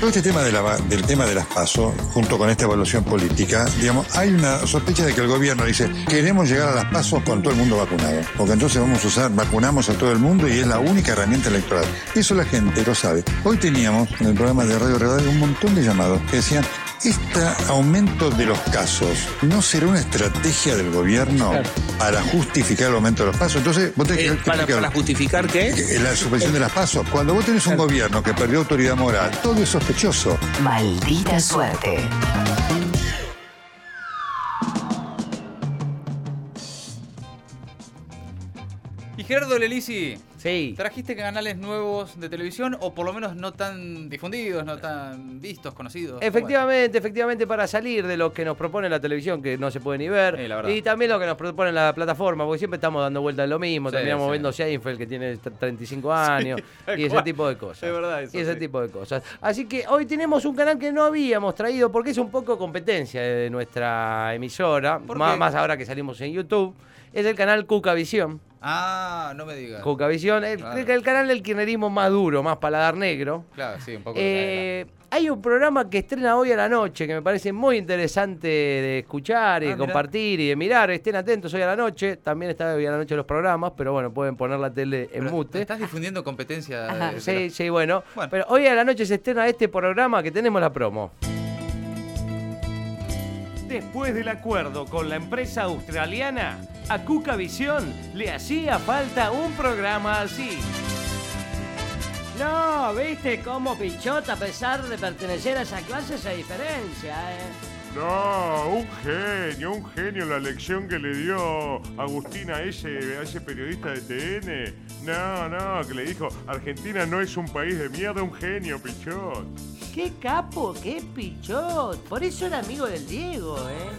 Todo este tema del tema de las pasos, junto con esta evaluación política, digamos, hay una sospecha de que el gobierno dice, queremos llegar a las pasos con todo el mundo vacunado. Porque entonces vamos a usar, vacunamos a todo el mundo y es la única herramienta electoral. Eso la gente lo sabe. Hoy teníamos en el programa de Radio Redal un montón de llamados que decían, este aumento de los casos no será una estrategia del gobierno para justificar el aumento de los pasos. Entonces, vos tenés que Eh, para, justificar qué? que La suspensión de las pasos. Cuando vos tenés un gobierno que perdió autoridad moral, todo es sospechoso. Maldita suerte. Gerardo Lelisi, Sí. ¿trajiste canales nuevos de televisión o por lo menos no tan difundidos, no tan vistos, conocidos? Efectivamente, efectivamente, para salir de lo que nos propone la televisión, que no se puede ni ver, Sí, y también lo que nos propone la plataforma, porque siempre estamos dando vueltas en lo mismo, Sí, terminamos sí. viendo Seinfeld, que tiene t- 35 años, y ese tipo de cosas. Es verdad eso, Y ese tipo de cosas. Así que hoy tenemos un canal que no habíamos traído, porque es un poco competencia de nuestra emisora, ¿Por más, más ahora que salimos en YouTube. Es el canal Cucavisión. Ah, no me digas. Cucavisión, el, Claro. el canal del kirchnerismo más duro, más paladar negro. Claro, sí, un poco. Eh, hay un programa que estrena hoy a la noche que me parece muy interesante de escuchar y Ah, de mirá. compartir y de mirar. Estén atentos hoy a la noche. También está hoy a la noche los programas, pero bueno, pueden poner la tele en Pero mute. Estás difundiendo competencia. de- Sí, sí, bueno. Bueno. Pero hoy a la noche se estrena este programa que tenemos la promo. Después del acuerdo con la empresa australiana, a Cuca Visión le hacía falta un programa así. No, viste cómo Pichot, a pesar de pertenecer a esa clase, se diferencia, ¿eh? No, un genio, un genio la lección que le dio Agustín a ese, a ese periodista de TN. No, no, que le dijo, Argentina no es un país de mierda, un genio, Pichot. ¡Qué capo, qué Pichot! Por eso era amigo del Diego, ¿eh?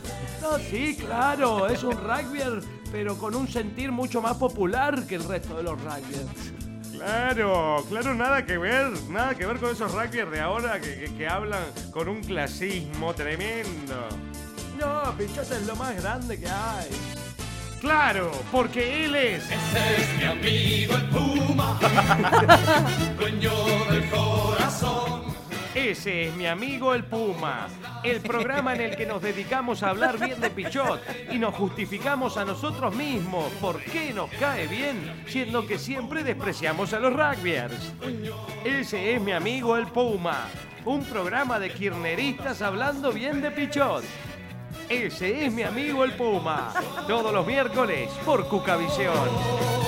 No, sí, claro, es un rugbyer, pero con un sentir mucho más popular que el resto de los rugbyers. Claro, claro, nada que ver, nada que ver con esos rugbyers de ahora que, que- que hablan con un clasismo tremendo. No, Pichot es lo más grande que hay. Claro, porque él es... Ese es mi amigo el Puma, el programa en el que nos dedicamos a hablar bien de Pichot y nos justificamos a nosotros mismos por qué nos cae bien, siendo que siempre despreciamos a los rugbyers. Ese es mi amigo el Puma, un programa de kirneristas hablando bien de Pichot. Ese es mi amigo el Puma, todos los miércoles por Cucavisión.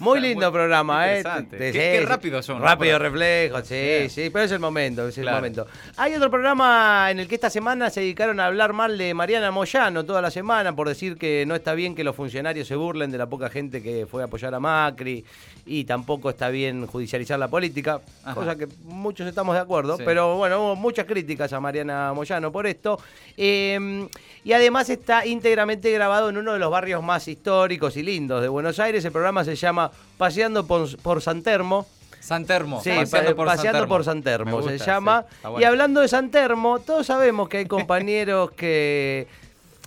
Muy lindo programa, ¿eh? Te- Qué- rápidos son, ¿no? Rápido Para- reflejo, sí, sí, pero es el momento, es el momento. Hay otro programa en el que esta semana se dedicaron a hablar mal de Mariana Moyano toda la semana por decir que no está bien que los funcionarios se burlen de la poca gente que fue a apoyar a Macri y tampoco está bien judicializar la política, Ajá. cosa que muchos estamos de acuerdo, Sí. pero bueno, hubo muchas críticas a Mariana Moyano por esto. Eh, y además está íntegramente grabado en uno de los barrios más históricos y lindos de Buenos Aires. El programa se llama Paseando por, por San Telmo. San Termo. Sí, paseando pa- por paseando San Termo. por San Termo se llama. sí, Y hablando de San Termo, todos sabemos que hay compañeros que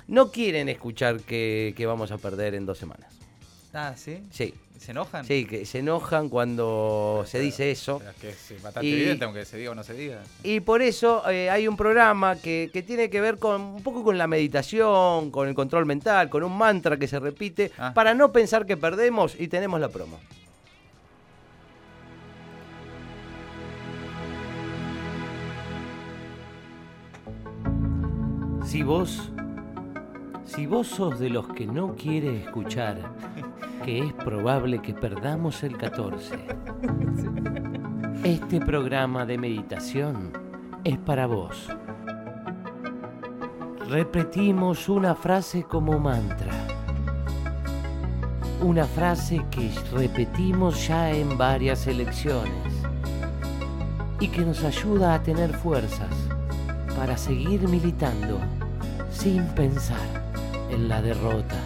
no quieren escuchar que, que vamos a perder en dos semanas. Ah, ¿sí? Sí, ¿Se enojan? sí, que se enojan cuando se dice eso. Pero es que es bastante Y- evidente, aunque se diga o no se diga. Y por eso eh, hay un programa que, que tiene que ver con un poco con la meditación, con el control mental, con un mantra que se repite Ah. para no pensar que perdemos y tenemos la promo. Si vos, si vos sos de los que no quiere escuchar que es probable que perdamos el 14, este programa de meditación es para vos. Repetimos una frase como mantra. Una frase que repetimos ya en varias elecciones y que nos ayuda a tener fuerzas para seguir militando sin pensar en la derrota.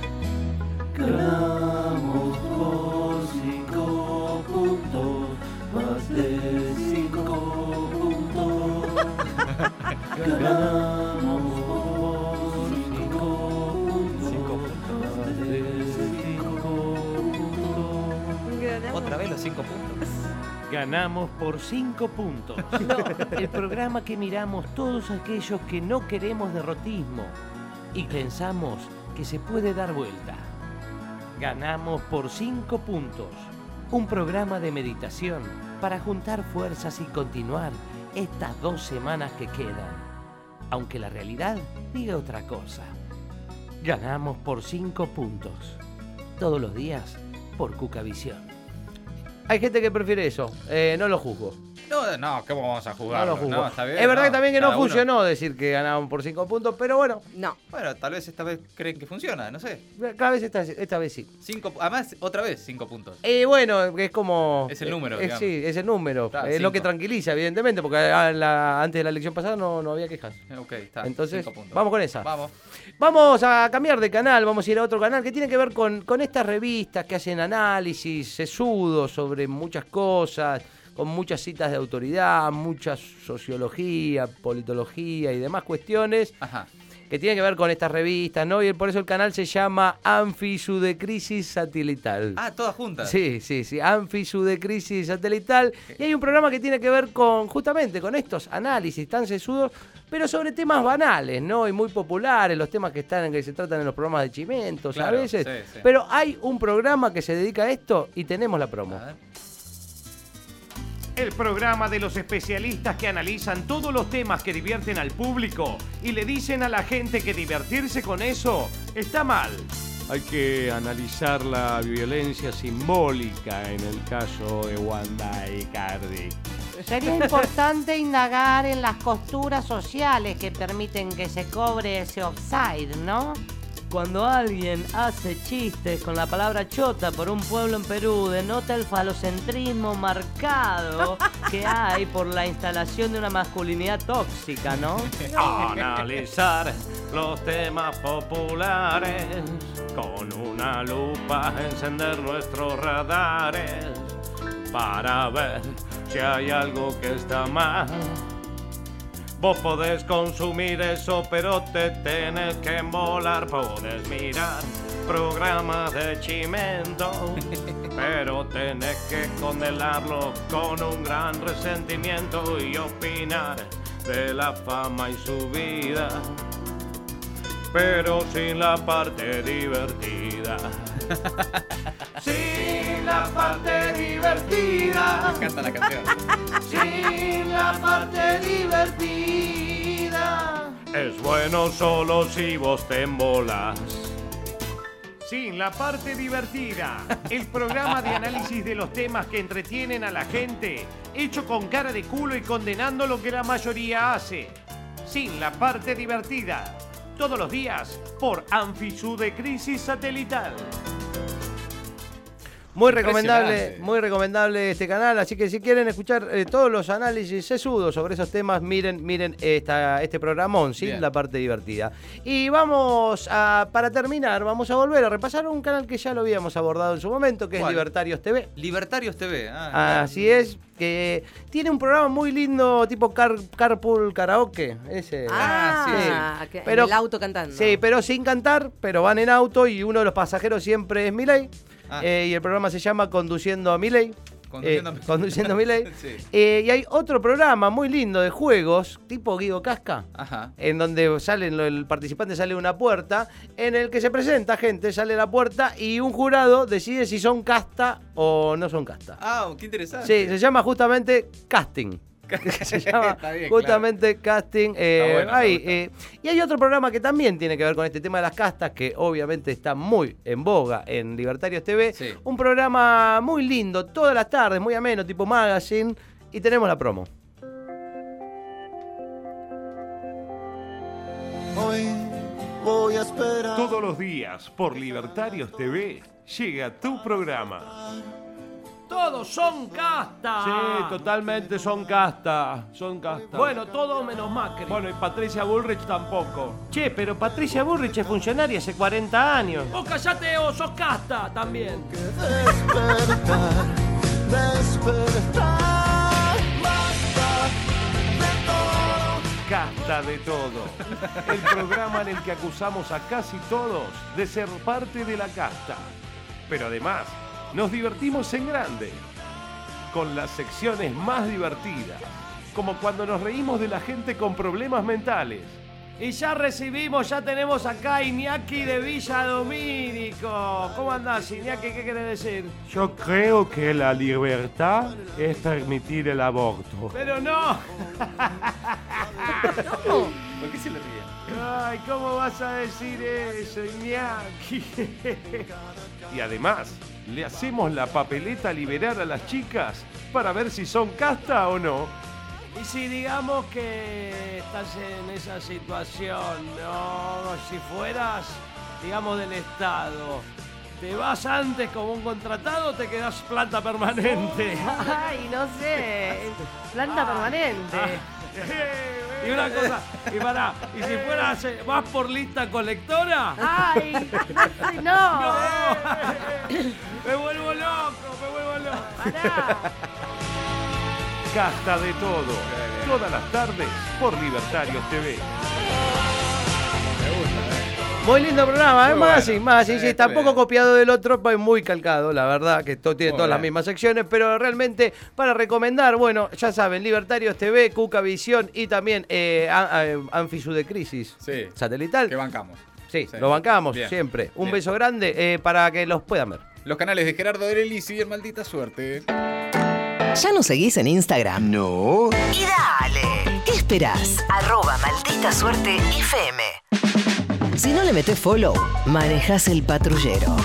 Otra vez los cinco puntos. Ganamos por 5 puntos. No, el programa que miramos todos aquellos que no queremos derrotismo y pensamos que se puede dar vuelta. Ganamos por 5 puntos. Un programa de meditación para juntar fuerzas y continuar estas dos semanas que quedan. Aunque la realidad diga otra cosa. Ganamos por 5 puntos. Todos los días por Cucavisión. Hay gente que prefiere eso. Eh, no lo juzgo. No, no, ¿cómo vamos a No jugar? lo juzgo. está bien, es verdad no, que también que no uno. funcionó decir que ganaban por 5 puntos, pero bueno, No. Bueno, tal vez esta vez creen que funciona, no sé. cada vez esta, esta vez sí. Cinco, además, otra vez, cinco puntos. Eh, bueno, es como. Es el número, eh, digamos. sí, es el número. Claro, es lo que tranquiliza, evidentemente, porque a la- antes de la elección pasada no, no había quejas. Ok, está. Entonces, cinco puntos. vamos con esa. Vamos. Vamos a cambiar de canal, vamos a ir a otro canal que tiene que ver con, con estas revistas que hacen análisis sesudos sobre muchas cosas, con muchas citas de autoridad, mucha sociología, politología y demás cuestiones Ajá. que tienen que ver con estas revistas, ¿no? Y por eso el canal se llama Anfisudecrisis Satelital. Ah, todas juntas. Sí, sí, sí, Anfisudecrisis Satelital. Y hay un programa que tiene que ver con, justamente, con estos análisis tan sesudos, pero sobre temas banales, ¿no? Y muy populares, los temas que están, que se tratan en los programas de chimentos Claro, a veces. sí, sí. Pero hay un programa que se dedica a esto y tenemos la promo. A ver. El programa de los especialistas que analizan todos los temas que divierten al público y le dicen a la gente que divertirse con eso está mal. Hay que analizar la violencia simbólica en el caso de Wanda y Cardi. Sería importante indagar en las costuras sociales que permiten que se cobre ese offside, ¿no? Cuando alguien hace chistes con la palabra chota por un pueblo en Perú, denota el falocentrismo marcado que hay por la instalación de una masculinidad tóxica, ¿no? Analizar los temas populares con una lupa, encender nuestros radares para ver si hay algo que está mal. Vos podés consumir eso, pero te tenés que molar. Podés mirar programas de chimento, pero tenés que condenarlo con un gran resentimiento y opinar de la fama y su vida, pero sin la parte divertida. Sin la parte divertida. Me encanta la canción. Sin la parte divertida. Es bueno solo si vos te embolas. Sin la parte divertida. El programa de análisis de los temas que entretienen a la gente, hecho con cara de culo y condenando lo que la mayoría hace. Sin la parte divertida. Todos los días por Anfisu de Crisis Satelital. Muy recomendable, muy recomendable este canal, así que si quieren escuchar eh, todos los análisis sesudos sobre esos temas, miren, miren esta, este programón, Bien. la parte divertida. Y vamos a, para terminar, vamos a volver a repasar un canal que ya lo habíamos abordado en su momento, que ¿Cuál? es Libertarios TV. Libertarios TV. Ah, Así es, que tiene un programa muy lindo tipo car, Carpool Karaoke. Ese. Ah, sí. en el auto cantando. Sí, pero sin cantar, pero van en auto y uno de los pasajeros siempre es Milei. Ah. Eh, y el programa se llama Conduciendo a Milei. Conduciendo a Eh. Conduciendo. Sí. Eh, y hay otro programa muy lindo de juegos, tipo Guido Casca, Ajá. en donde salen, el participante sale de una puerta, en el que se presenta gente, sale a la puerta y un jurado decide si son casta o no son casta. Ah, qué interesante. Sí, se llama justamente casting. se llama bien, justamente casting. eh, bueno, ahí, eh, y hay otro programa que también tiene que ver con este tema de las castas, que obviamente está muy en boga en Libertarios TV. Sí. Un programa muy lindo, todas las tardes, muy ameno, tipo magazine. Y tenemos la promo. Hoy voy a esperar. Todos los días por Libertarios TV llega tu programa. Todos son casta. Sí, totalmente son casta. Son casta. Bueno, todos menos Macri. Bueno, y Patricia Bullrich tampoco. Che, pero Patricia Burrich es funcionaria hace 40 años. Vos callate o sos casta también. Despertar, despertar. Basta de todo. Casta de todo. El programa en el que acusamos a casi todos de ser parte de la casta. Pero además, nos divertimos en grande. con las secciones más divertidas, como cuando nos reímos de la gente con problemas mentales. Y ya recibimos, ya tenemos acá a Iñaki de Villa Domínico. ¿Cómo andás, Iñaki? ¿Qué querés decir? Yo creo que la libertad es permitir el aborto. Pero no. ¿Por qué se le ríe? Ay, ¿cómo vas a decir eso, Iñaki? y además, le hacemos la papeleta liberar a las chicas para ver si son casta o no. Y si digamos que estás en esa situación, no, si fueras, digamos, del Estado, ¿te vas antes como un contratado o te quedas planta permanente? Ay, no sé. Planta permanente. Y una cosa, y pará, y si fueras, vas por lista colectora, Ay, no no. me vuelvo loco, me vuelvo loco. Pará. Casta de todo. Todas las tardes por Libertarios TV. Muy lindo programa, ¿eh? Muy más bueno. así, más Sí, sí, está tampoco bien. copiado del otro, pues muy calcado, la verdad, que to- tiene Muy todas las mismas secciones, pero realmente para recomendar, bueno, ya saben, Libertarios TV, Cuca Visión y también eh, Anfisu de Crisis Sí. Satelital. Que bancamos. Sí, Sí. lo bancamos Bien. siempre. Un Bien. beso grande eh, para que los puedan ver. Los canales de Gerardo Derelis y el Maldita Suerte. ¿Ya nos seguís en Instagram? No. Y dale. ¿Qué esperás? Arroba maldita suerte FM. Si no le metes follow, manejas el patrullero.